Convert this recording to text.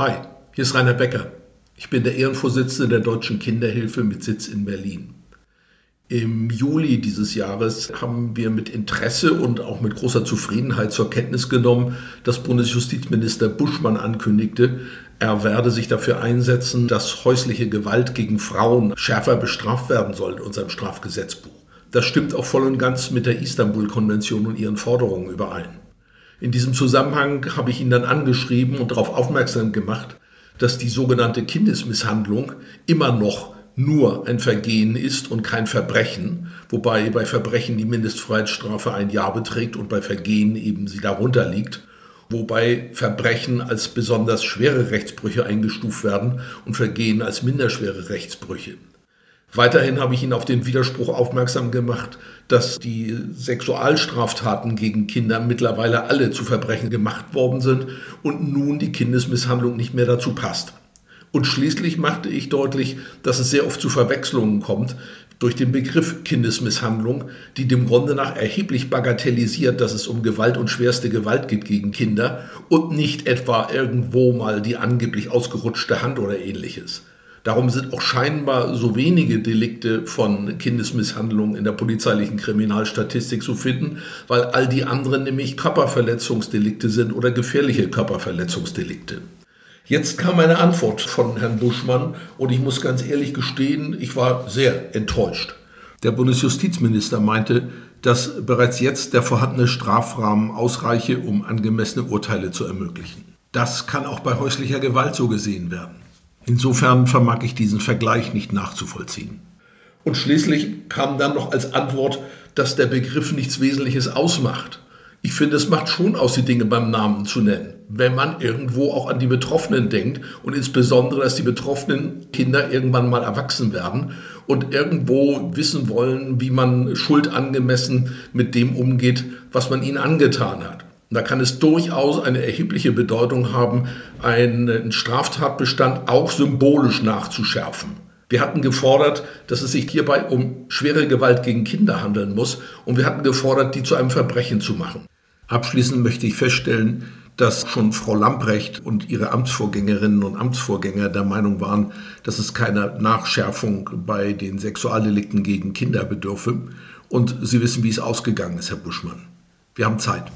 Hi, hier ist Rainer Becker. Ich bin der Ehrenvorsitzende der Deutschen Kinderhilfe mit Sitz in Berlin. Im Juli dieses Jahres haben wir mit Interesse und auch mit großer Zufriedenheit zur Kenntnis genommen, dass Bundesjustizminister Buschmann ankündigte, er werde sich dafür einsetzen, dass häusliche Gewalt gegen Frauen schärfer bestraft werden soll in unserem Strafgesetzbuch. Das stimmt auch voll und ganz mit der Istanbul-Konvention und ihren Forderungen überein. In diesem Zusammenhang habe ich ihn dann angeschrieben und darauf aufmerksam gemacht, dass die sogenannte Kindesmisshandlung immer noch nur ein Vergehen ist und kein Verbrechen, wobei bei Verbrechen die Mindestfreiheitsstrafe ein Jahr beträgt und bei Vergehen eben sie darunter liegt, wobei Verbrechen als besonders schwere Rechtsbrüche eingestuft werden und Vergehen als minderschwere Rechtsbrüche. Weiterhin habe ich ihn auf den Widerspruch aufmerksam gemacht, dass die Sexualstraftaten gegen Kinder mittlerweile alle zu Verbrechen gemacht worden sind und nun die Kindesmisshandlung nicht mehr dazu passt. Und schließlich machte ich deutlich, dass es sehr oft zu Verwechslungen kommt durch den Begriff Kindesmisshandlung, die dem Grunde nach erheblich bagatellisiert, dass es um Gewalt und schwerste Gewalt geht gegen Kinder und nicht etwa irgendwo mal die angeblich ausgerutschte Hand oder ähnliches. Darum sind auch scheinbar so wenige Delikte von Kindesmisshandlung in der polizeilichen Kriminalstatistik zu finden, weil all die anderen nämlich Körperverletzungsdelikte sind oder gefährliche Körperverletzungsdelikte. Jetzt kam eine Antwort von Herrn Buschmann und ich muss ganz ehrlich gestehen, ich war sehr enttäuscht. Der Bundesjustizminister meinte, dass bereits jetzt der vorhandene Strafrahmen ausreiche, um angemessene Urteile zu ermöglichen. Das kann auch bei häuslicher Gewalt so gesehen werden. Insofern vermag ich diesen Vergleich nicht nachzuvollziehen. Und schließlich kam dann noch als Antwort, dass der Begriff nichts Wesentliches ausmacht. Ich finde, es macht schon aus, die Dinge beim Namen zu nennen, wenn man irgendwo auch an die Betroffenen denkt und insbesondere, dass die betroffenen Kinder irgendwann mal erwachsen werden und irgendwo wissen wollen, wie man schuldangemessen mit dem umgeht, was man ihnen angetan hat. Da kann es durchaus eine erhebliche Bedeutung haben, einen Straftatbestand auch symbolisch nachzuschärfen. Wir hatten gefordert, dass es sich hierbei um schwere Gewalt gegen Kinder handeln muss und wir hatten gefordert, die zu einem Verbrechen zu machen. Abschließend möchte ich feststellen, dass schon Frau Lamprecht und ihre Amtsvorgängerinnen und Amtsvorgänger der Meinung waren, dass es keiner Nachschärfung bei den Sexualdelikten gegen Kinder bedürfe. Und Sie wissen, wie es ausgegangen ist, Herr Buschmann. Wir haben Zeit.